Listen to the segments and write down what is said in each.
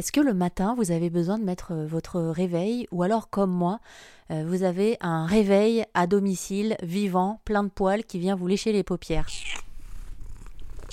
Est-ce que le matin, vous avez besoin de mettre euh, votre réveil ou alors comme moi, euh, vous avez un réveil à domicile, vivant, plein de poils qui vient vous lécher les paupières?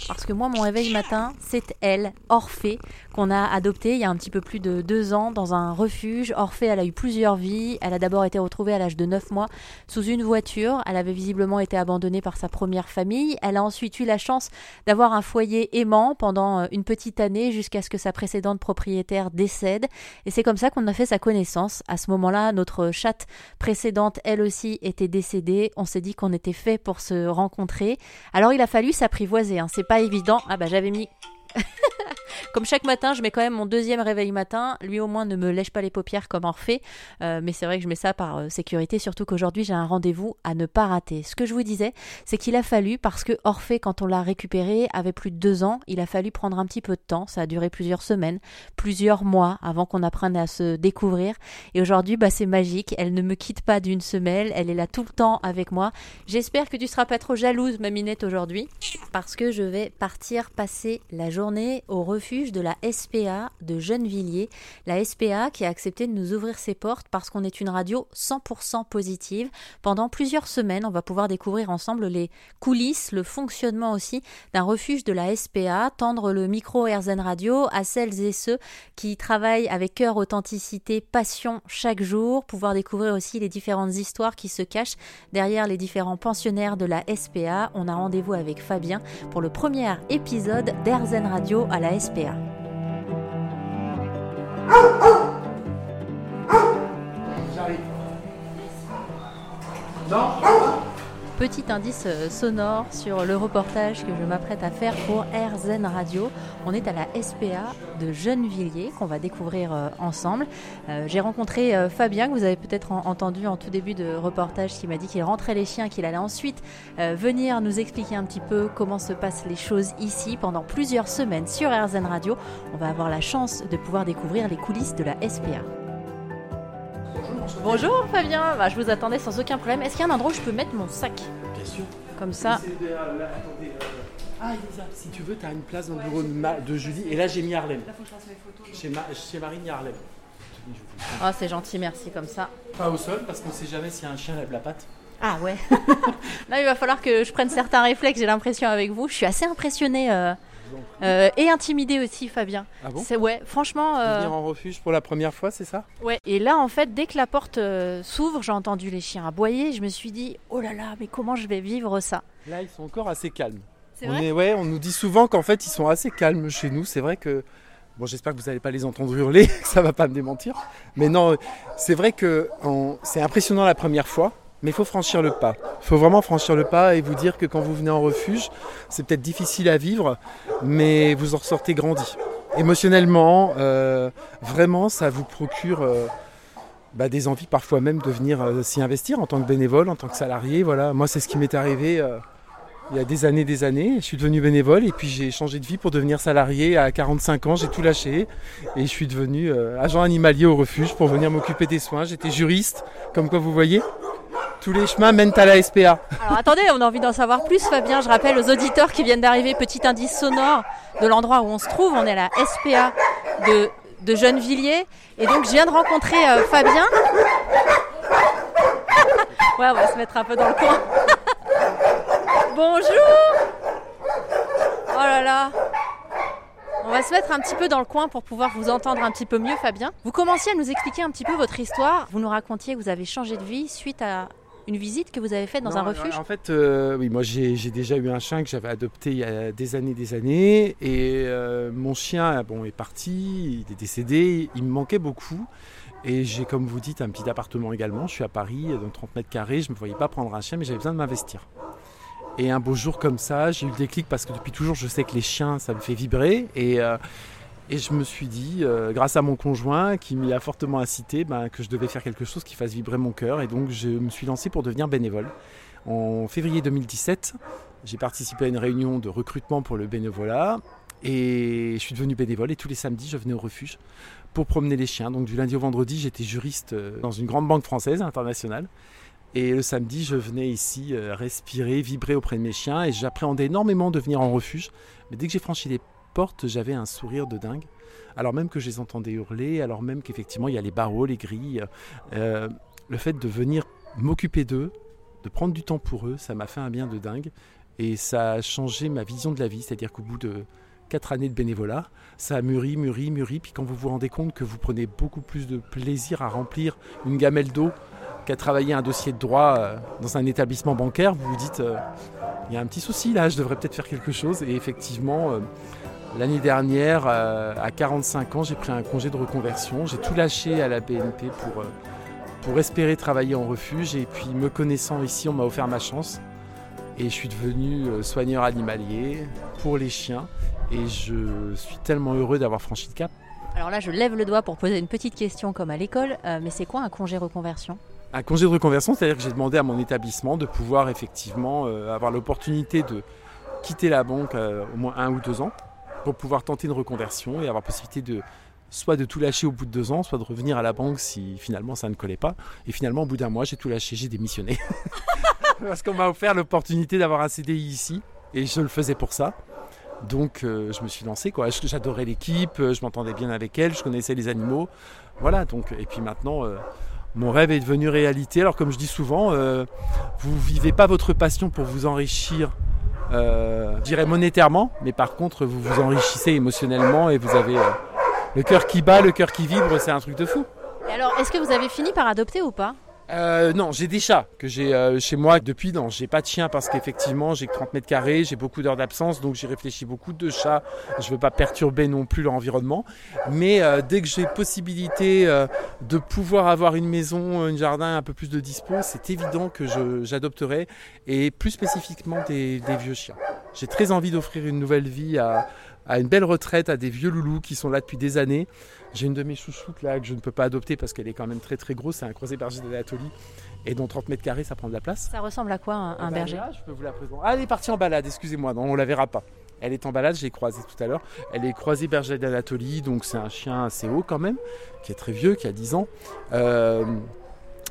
Parce que moi, mon réveil matin, c'est elle, Orphée, qu'on a adoptée il y a un petit peu plus de deux ans dans un refuge. Orphée, elle a eu plusieurs vies. Elle a d'abord été retrouvée à l'âge de neuf mois sous une voiture. Elle avait visiblement été abandonnée par sa première famille. Elle a ensuite eu la chance d'avoir un foyer aimant pendant euh, une petite année jusqu'à ce que sa précédente propriétaire décède. Et c'est comme ça qu'on a fait sa connaissance. À ce moment-là, notre chatte précédente, elle aussi, était décédée. On s'est dit qu'on était fait pour se rencontrer. Alors il a fallu s'apprivoiser. Hein. Pas évident. Ah bah j'avais mis comme chaque matin, je mets quand même mon deuxième réveil matin. Lui au moins ne me lèche pas les paupières comme Orphée. Euh, mais c'est vrai que je mets ça par euh, sécurité, surtout qu'aujourd'hui j'ai un rendez-vous à ne pas rater. Ce que je vous disais, c'est qu'il a fallu, parce que Orphée, quand on l'a récupéré, avait plus de deux ans, il a fallu prendre un petit peu de temps. Ça a duré plusieurs semaines, plusieurs mois avant qu'on apprenne à se découvrir. Et aujourd'hui, bah, c'est magique. Elle ne me quitte pas d'une semelle. Elle est là tout le temps avec moi. J'espère que tu seras pas trop jalouse, ma minette, aujourd'hui, parce que je vais partir passer la journée au refuge de la SPA de Gennevilliers. La SPA qui a accepté de nous ouvrir ses portes parce qu'on est une radio 100% positive. Pendant plusieurs semaines, on va pouvoir découvrir ensemble les coulisses, le fonctionnement aussi d'un refuge de la SPA, tendre le micro RZN Radio à celles et ceux qui travaillent avec cœur, authenticité, passion chaque jour, pouvoir découvrir aussi les différentes histoires qui se cachent derrière les différents pensionnaires de la SPA. On a rendez-vous avec Fabien pour le premier épisode d'RZN Radio à la SPA. J'arrive. Non Petit indice euh, sonore sur le reportage que je m'apprête à faire pour RZN Radio. On est à la SPA de Gennevilliers qu'on va découvrir euh, ensemble. Euh, J'ai rencontré Fabien que vous avez peut-être en- entendu en tout début de reportage qui m'a dit qu'il rentrait les chiens, qu'il allait ensuite venir nous expliquer un petit peu comment se passent les choses ici pendant plusieurs semaines sur RZN Radio. On va avoir la chance de pouvoir découvrir les coulisses de la SPA. Bonjour Fabien, Bah, je vous attendais sans aucun problème. Est-ce qu'il y a un endroit où je peux mettre mon sac Bien sûr. Comme ça. De- euh, là, attendez, euh, Ah, Elisa, si tu veux, tu as une place dans le bureau de, Ma- de Julie. Et là, j'ai mis Harlem. Chez, Ma- chez Marine, il y a Harlem. Je vous dis, Oh, c'est gentil, merci comme ça. Pas au sol, parce qu'on sait jamais si un chien lève la patte. Ah ouais. Là, il va falloir que je prenne certains réflexes, j'ai l'impression avec vous. Je suis assez impressionnée euh, euh, et intimidée aussi, Fabien. Ah bon C'est ouais, franchement. euh, Venir en refuge pour la première fois, c'est ça? Ouais. Et là, en fait, dès que la porte euh, s'ouvre, j'ai entendu les chiens aboyer. Je me suis dit, oh là là, mais comment je vais vivre ça? Là, ils sont encore assez calmes. C'est on vrai est, ouais, on nous dit souvent qu'en fait, ils sont assez calmes chez nous. C'est vrai que. Bon, j'espère que vous n'allez pas les entendre hurler, ça va pas me démentir. Mais non, c'est vrai que on- c'est impressionnant la première fois, mais il faut franchir le pas. Il faut vraiment franchir le pas et vous dire que quand vous venez en refuge, c'est peut-être difficile à vivre, mais vous en ressortez grandi. Émotionnellement, euh, vraiment, ça vous procure euh, bah, des envies parfois même de venir euh, s'y investir en tant que bénévole, en tant que salarié. Voilà, moi, c'est ce qui m'est arrivé. il y a des années, des années. Je suis devenu bénévole et puis j'ai changé de vie pour devenir salarié. À 45 ans, j'ai tout lâché et je suis devenu agent animalier au refuge pour venir m'occuper des soins. J'étais juriste, comme quoi vous voyez. Tous les chemins mènent à la SPA. Alors attendez, on a envie d'en savoir plus, Fabien. Je rappelle aux auditeurs qui viennent d'arriver, petit indice sonore de l'endroit où on se trouve. On est à la SPA de, de Gennevilliers. Et donc, je viens de rencontrer euh, Fabien. ouais, on va se mettre un peu dans le coin. Bonjour Oh là là on va se mettre un petit peu dans le coin pour pouvoir vous entendre un petit peu mieux, Fabien. Vous commenciez à nous expliquer un petit peu votre histoire. Vous nous racontiez que vous avez changé de vie suite à une visite que vous avez faite dans Non, un refuge. En fait, euh, oui, moi j'ai déjà eu un chien que j'avais adopté il y a des années, des années, et euh, mon chien, bon, est parti, il est décédé, il me manquait beaucoup. Et j'ai, comme vous dites, un petit appartement également. Je suis à Paris, dans 30 mètres carrés. Je ne me voyais pas prendre un chien, mais j'avais besoin de m'investir. Et un beau jour comme ça, j'ai eu le déclic parce que depuis toujours, je sais que les chiens, ça me fait vibrer. Et, euh, et je me suis dit, euh, grâce à mon conjoint qui m'y a fortement incité, ben, que je devais faire quelque chose qui fasse vibrer mon cœur. Et donc, je me suis lancé pour devenir bénévole. En février 2017, j'ai participé à une réunion de recrutement pour le bénévolat. Et je suis devenu bénévole. Et tous les samedis, je venais au refuge pour promener les chiens. Donc, du lundi au vendredi, j'étais juriste euh, dans une grande banque française internationale. Et le samedi, je venais ici euh, respirer, vibrer auprès de mes chiens et j'appréhendais énormément de venir en refuge. Mais dès que j'ai franchi les portes, j'avais un sourire de dingue. alors même que je les entendais hurler, alors même qu'effectivement il y a les barreaux, les grilles. Euh, le fait de venir m'occuper d'eux, de prendre du temps pour eux, ça m'a fait un bien de dingue. Et ça a changé ma vision de la vie, c'est-à-dire qu'au bout de quatre années de bénévolat, ça a mûri, mûri, mûri. Puis quand vous vous rendez compte que vous prenez beaucoup plus de plaisir à remplir une gamelle d'eau qu'à travailler un dossier de droit euh, dans un établissement bancaire, vous vous dites, euh, il y a un petit souci là, je devrais peut-être faire quelque chose. Et effectivement, l'année dernière, à 45 ans, j'ai pris un congé de reconversion. J'ai tout lâché à la BNP pour, pour espérer travailler en refuge. Et puis me connaissant ici, on m'a offert ma chance. Et je suis devenu soigneur animalier pour les chiens. Et je suis tellement heureux d'avoir franchi le cap. Alors là, je lève le doigt pour poser une petite question comme à l'école. mais c'est quoi un congé reconversion? Un congé de reconversion, c'est-à-dire que j'ai demandé à mon établissement de pouvoir effectivement euh, avoir l'opportunité de quitter la banque euh, au moins un ou deux ans pour pouvoir tenter une reconversion et avoir possibilité de soit de tout lâcher au bout de deux ans, soit de revenir à la banque si finalement ça ne collait pas. Et finalement, au bout d'un mois, j'ai tout lâché, j'ai démissionné. Parce qu'on m'a offert l'opportunité d'avoir un CDI ici et je le faisais pour ça. Donc euh, je me suis lancé quoi. J'adorais l'équipe, je m'entendais bien avec elle, je connaissais les animaux. Voilà, donc et puis maintenant mon rêve est devenu réalité. Alors comme je dis souvent, euh, vous vivez pas votre passion pour vous enrichir, euh, je dirais monétairement, mais par contre vous vous enrichissez émotionnellement et vous avez euh, le cœur qui bat, le cœur qui vibre, c'est un truc de fou. Et alors, est-ce que vous avez fini par adopter ou pas? Euh, non, j'ai des chats que j'ai euh, chez moi depuis. Non, j'ai pas de chien parce qu'effectivement j'ai que 30 mètres carrés, j'ai beaucoup d'heures d'absence, donc j'ai réfléchi beaucoup de chats. Je veux pas perturber non plus l'environnement, mais euh, dès que j'ai possibilité de pouvoir avoir une maison, un jardin, un peu plus de dispo, c'est évident que j'adopterai et plus spécifiquement des, des vieux chiens. J'ai très envie d'offrir une nouvelle vie à, à une belle retraite à des vieux loulous qui sont là depuis des années. J'ai une de mes chouchoutes là que je ne peux pas adopter parce qu'elle est quand même très très grosse. C'est un croisé berger d'Anatolie. Et dont 30 mètres carrés, ça prend de la place. Ça ressemble à quoi un, berger? Je peux vous la présenter. Ah, elle est partie en balade, excusez-moi, non, on la verra pas. Elle est en balade, j'ai croisé tout à l'heure. Elle est croisée berger d'Anatolie, donc c'est un chien assez haut quand même, qui est très vieux, qui a 10 ans. Euh,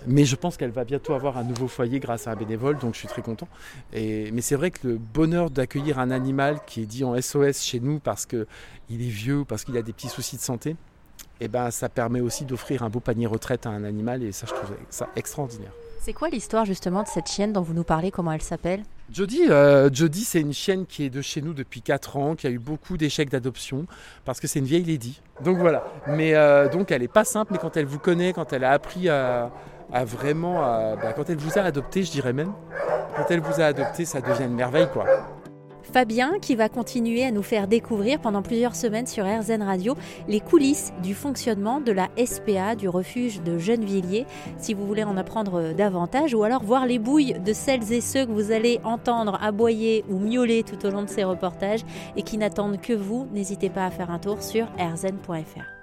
mais je pense qu'elle va bientôt avoir un nouveau foyer grâce à un bénévole, donc je suis très content. Et, mais c'est vrai que le bonheur d'accueillir un animal qui est dit en SOS chez nous parce qu'il est vieux ou parce qu'il a des petits soucis de santé, eh ben, ça permet aussi d'offrir un beau panier retraite à un animal et ça, je trouve ça extraordinaire. C'est quoi l'histoire justement de cette chienne dont vous nous parlez? Comment elle s'appelle? Jodie, euh, Jodie c'est une chienne qui est de chez nous depuis 4 ans, qui a eu beaucoup d'échecs d'adoption parce que c'est une vieille lady. Donc voilà. Mais euh, donc elle n'est pas simple, mais quand elle vous connaît, quand elle a appris à, a vraiment, bah, quand elle vous a adopté, je dirais même, quand elle vous a adopté, ça devient une merveille, quoi. Fabien qui va continuer à nous faire découvrir pendant plusieurs semaines sur RZN Radio les coulisses du fonctionnement de la SPA du refuge de Gennevilliers. Si vous voulez en apprendre davantage ou alors voir les bouilles de celles et ceux que vous allez entendre aboyer ou miauler tout au long de ces reportages et qui n'attendent que vous, n'hésitez pas à faire un tour sur rzn.fr.